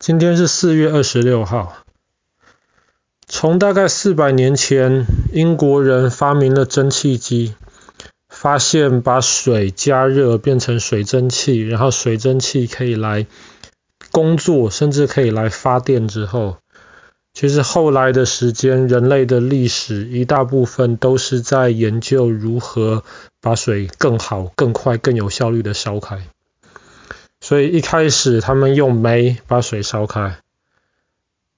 今天是四月二十六号。从大概四百年前，英国人发明了蒸汽机，发现把水加热变成水蒸气，然后水蒸气可以来工作，甚至可以来发电之后，其实后来的时间，人类的历史一大部分都是在研究如何把水更好、更快、更有效率的烧开。所以一开始他们用煤把水烧开，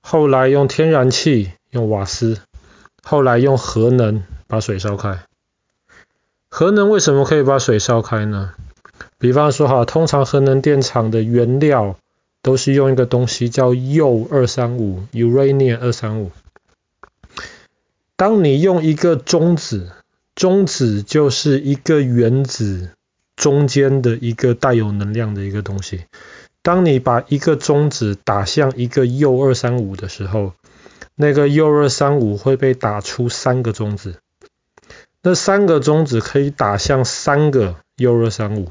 后来用天然气、用瓦斯，后来用核能把水烧开。核能为什么可以把水烧开呢？比方说哈，通常核能电厂的原料都是用一个东西叫铀二三五 （Uranium 二三五）。当你用一个中子，中子就是一个原子。中间的一个带有能量的一个东西，当你把一个中子打向一个铀二三五的时候，那个铀二三五会被打出三个中子，那三个中子可以打向三个铀二三五，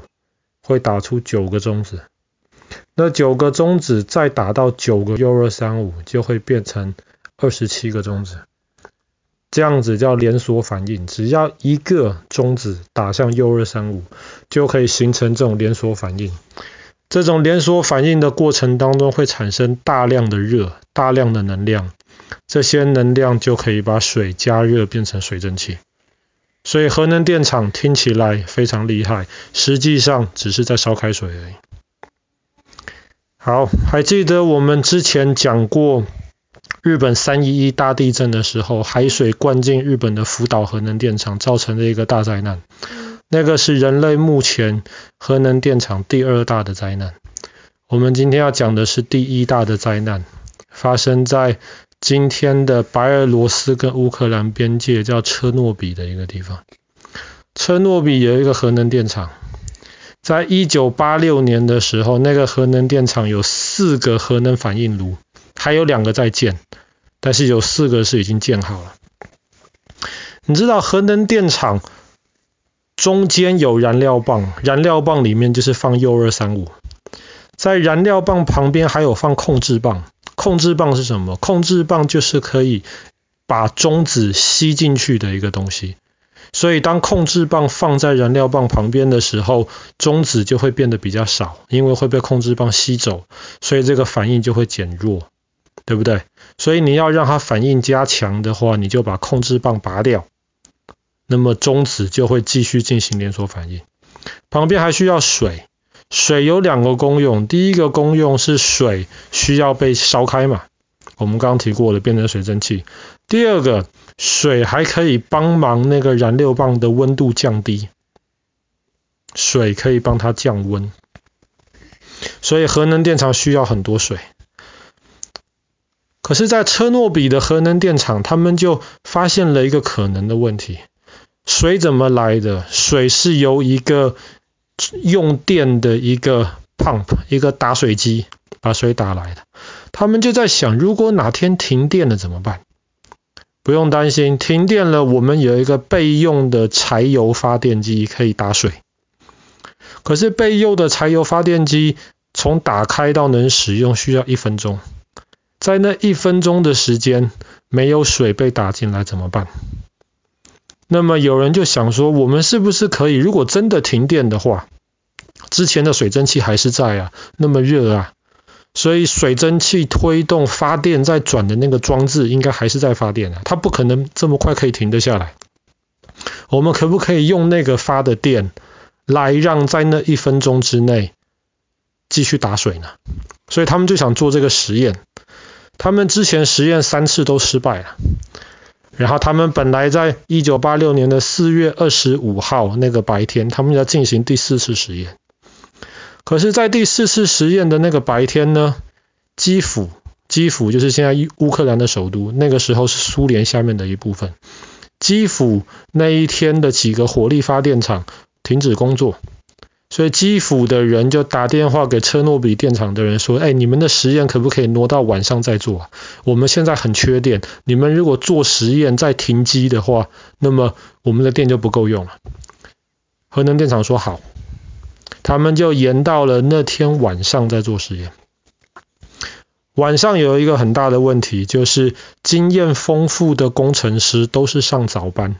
会打出九个中子，那九个中子再打到九个铀二三五，就会变成二十七个中子。这样子叫连锁反应，只要一个中子打向铀二三五，就可以形成这种连锁反应。这种连锁反应的过程当中会产生大量的热、大量的能量，这些能量就可以把水加热变成水蒸气。所以核能电厂听起来非常厉害，实际上只是在烧开水而已。好，还记得我们之前讲过。日本三一一大地震的时候，海水灌进日本的福岛核能电厂，造成了一个大灾难。那个是人类目前核能电厂第二大的灾难。我们今天要讲的是第一大的灾难，发生在今天的白俄罗斯跟乌克兰边界，叫车诺比的一个地方。车诺比有一个核能电厂，在一九八六年的时候，那个核能电厂有四个核能反应炉。还有两个在建，但是有四个是已经建好了。你知道核能电厂中间有燃料棒，燃料棒里面就是放铀二三五，在燃料棒旁边还有放控制棒。控制棒是什么？控制棒就是可以把中子吸进去的一个东西。所以当控制棒放在燃料棒旁边的时候，中子就会变得比较少，因为会被控制棒吸走，所以这个反应就会减弱。对不对？所以你要让它反应加强的话，你就把控制棒拔掉，那么中子就会继续进行连锁反应。旁边还需要水，水有两个功用，第一个功用是水需要被烧开嘛，我们刚刚提过的变成水蒸气。第二个，水还可以帮忙那个燃料棒的温度降低，水可以帮它降温，所以核能电厂需要很多水。可是，在车诺比的核能电厂，他们就发现了一个可能的问题：水怎么来的？水是由一个用电的一个 pump，一个打水机把水打来的。他们就在想，如果哪天停电了怎么办？不用担心，停电了，我们有一个备用的柴油发电机可以打水。可是备用的柴油发电机从打开到能使用需要一分钟。在那一分钟的时间，没有水被打进来怎么办？那么有人就想说，我们是不是可以，如果真的停电的话，之前的水蒸气还是在啊，那么热啊，所以水蒸气推动发电在转的那个装置应该还是在发电啊，它不可能这么快可以停得下来。我们可不可以用那个发的电来让在那一分钟之内继续打水呢？所以他们就想做这个实验。他们之前实验三次都失败了，然后他们本来在一九八六年的四月二十五号那个白天，他们要进行第四次实验。可是，在第四次实验的那个白天呢，基辅，基辅就是现在乌克兰的首都，那个时候是苏联下面的一部分。基辅那一天的几个火力发电厂停止工作。所以基辅的人就打电话给车诺比电厂的人说：“哎，你们的实验可不可以挪到晚上再做啊？我们现在很缺电，你们如果做实验再停机的话，那么我们的电就不够用了。”核能电厂说好，他们就延到了那天晚上再做实验。晚上有一个很大的问题，就是经验丰富的工程师都是上早班，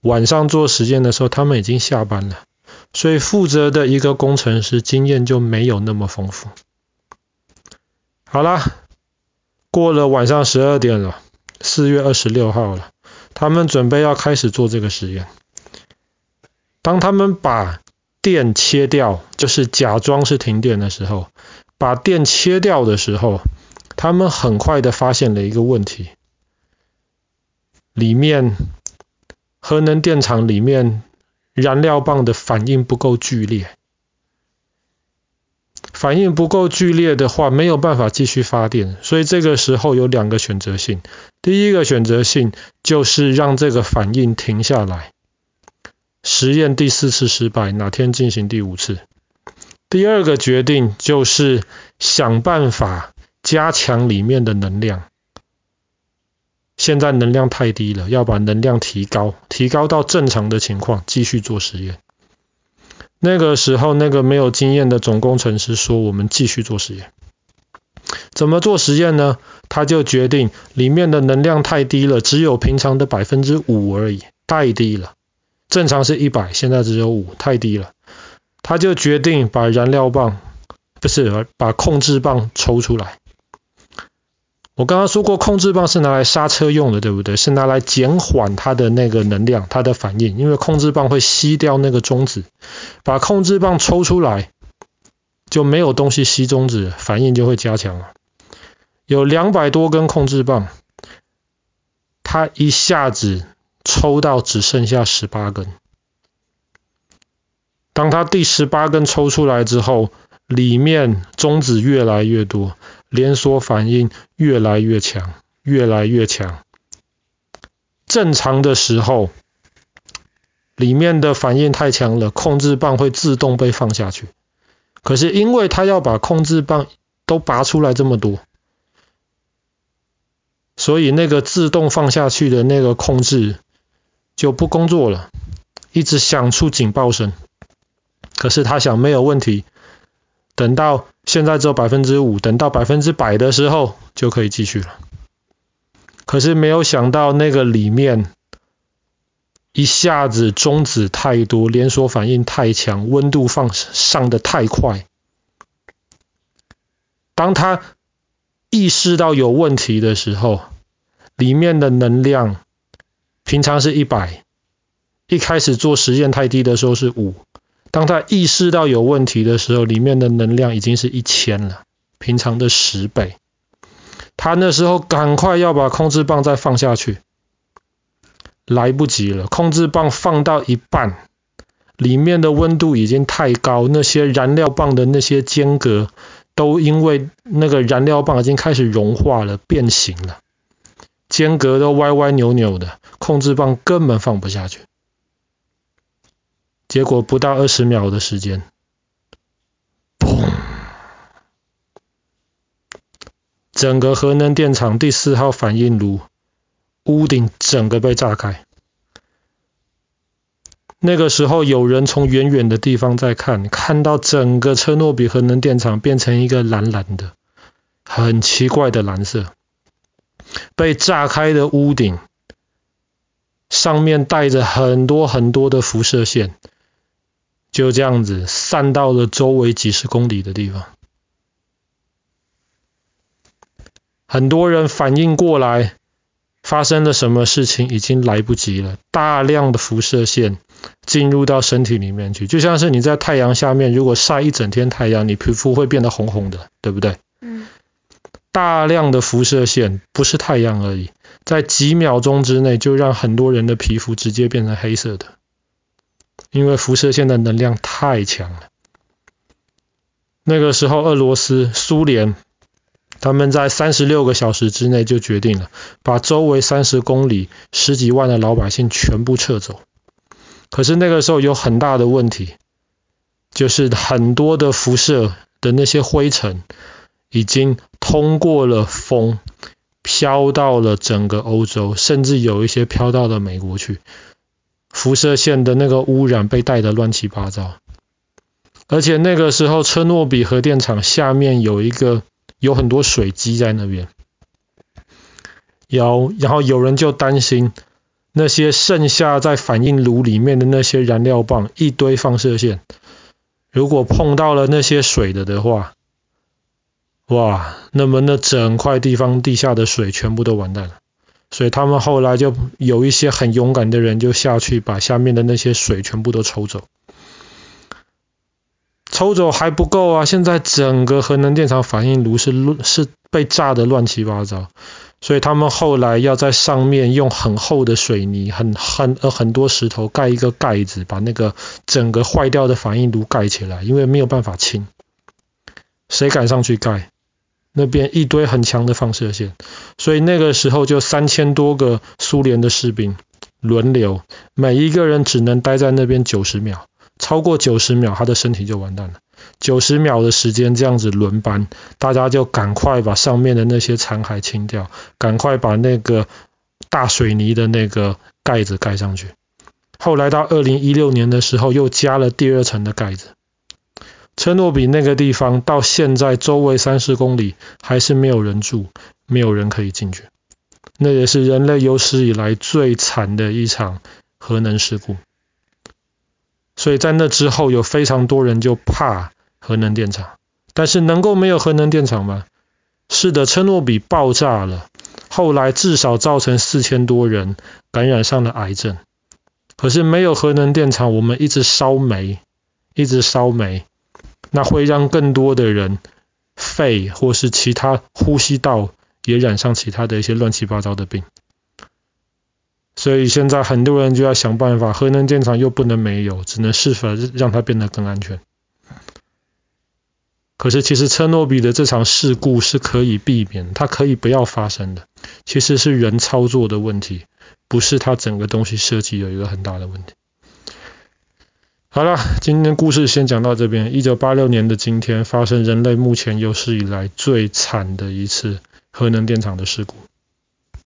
晚上做实验的时候，他们已经下班了，所以负责的一个工程师经验就没有那么丰富。好啦，过了晚上十二点了，四月二十六号了，他们准备要开始做这个实验。当他们把电切掉，就是假装是停电的时候。把电切掉的时候，他们很快的发现了一个问题：里面核能电厂里面燃料棒的反应不够剧烈，反应不够剧烈的话，没有办法继续发电。所以这个时候有两个选择性：第一个选择性就是让这个反应停下来，实验第四次失败，哪天进行第五次。第二个决定就是想办法加强里面的能量。现在能量太低了，要把能量提高，提高到正常的情况，继续做实验。那个时候，那个没有经验的总工程师说：“我们继续做实验。”怎么做实验呢？他就决定里面的能量太低了，只有平常的百分之五而已，太低了。正常是一百，现在只有五，太低了。他就决定把燃料棒，不是，把控制棒抽出来。我刚刚说过，控制棒是拿来刹车用的，对不对？是拿来减缓它的那个能量，它的反应，因为控制棒会吸掉那个中子。把控制棒抽出来，就没有东西吸中子，反应就会加强了。有两百多根控制棒，它一下子抽到只剩下十八根。当它第十八根抽出来之后，里面中子越来越多，连锁反应越来越强，越来越强。正常的时候，里面的反应太强了，控制棒会自动被放下去。可是因为他要把控制棒都拔出来这么多，所以那个自动放下去的那个控制就不工作了，一直响出警报声。可是他想没有问题，等到现在只有百分之五，等到百分之百的时候就可以继续了。可是没有想到那个里面一下子中子太多，连锁反应太强，温度放上的太快。当他意识到有问题的时候，里面的能量平常是一百，一开始做实验太低的时候是五。当他意识到有问题的时候，里面的能量已经是一千了，平常的十倍。他那时候赶快要把控制棒再放下去，来不及了。控制棒放到一半，里面的温度已经太高，那些燃料棒的那些间隔都因为那个燃料棒已经开始融化了，变形了，间隔都歪歪扭扭的，控制棒根本放不下去。结果不到二十秒的时间，砰！整个核能电厂第四号反应炉屋顶整个被炸开。那个时候有人从远远的地方在看，看到整个车诺比核能电厂变成一个蓝蓝的、很奇怪的蓝色。被炸开的屋顶上面带着很多很多的辐射线。就这样子散到了周围几十公里的地方，很多人反应过来，发生了什么事情已经来不及了。大量的辐射线进入到身体里面去，就像是你在太阳下面，如果晒一整天太阳，你皮肤会变得红红的，对不对？嗯。大量的辐射线不是太阳而已，在几秒钟之内就让很多人的皮肤直接变成黑色的。因为辐射线的能量太强了，那个时候俄罗斯、苏联他们在三十六个小时之内就决定了，把周围三十公里十几万的老百姓全部撤走。可是那个时候有很大的问题，就是很多的辐射的那些灰尘已经通过了风，飘到了整个欧洲，甚至有一些飘到了美国去。辐射线的那个污染被带得乱七八糟，而且那个时候车诺比核电厂下面有一个有很多水积在那边。有，然后有人就担心那些剩下在反应炉里面的那些燃料棒，一堆放射线，如果碰到了那些水的的话，哇，那么那整块地方地下的水全部都完蛋了。所以他们后来就有一些很勇敢的人就下去把下面的那些水全部都抽走。抽走还不够啊！现在整个核能电厂反应炉是，是被炸得乱七八糟，所以他们后来要在上面用很厚的水泥、很很呃很多石头盖一个盖子，把那个整个坏掉的反应炉盖起来，因为没有办法清。谁敢上去盖？那边一堆很强的放射线，所以那个时候就三千多个苏联的士兵轮流，每一个人只能待在那边九十秒。超过九十秒，他的身体就完蛋了。九十秒的时间这样子轮班，大家就赶快把上面的那些残骸清掉，赶快把那个大水泥的那个盖子盖上去。后来到二零一六年的时候，又加了第二层的盖子。车诺比那个地方到现在周围三十公里还是没有人住，没有人可以进去。那也是人类有史以来最惨的一场核能事故。所以在那之后，有非常多人就怕核能电厂。但是能够没有核能电厂吗？是的，车诺比爆炸了，后来至少造成四千多人感染上了癌症。可是没有核能电厂，我们一直烧煤，一直烧煤，那会让更多的人肺或是其他呼吸道也染上其他的一些乱七八糟的病。所以现在很多人就要想办法，核能电厂又不能没有，只能设法让它变得更安全。可是其实车诺比的这场事故是可以避免，它可以不要发生的。其实是人操作的问题，不是它整个东西设计有一个很大的问题。好了，今天故事先讲到这边。一九八六年的今天，发生人类目前有史以来最惨的一次核能电厂的事故。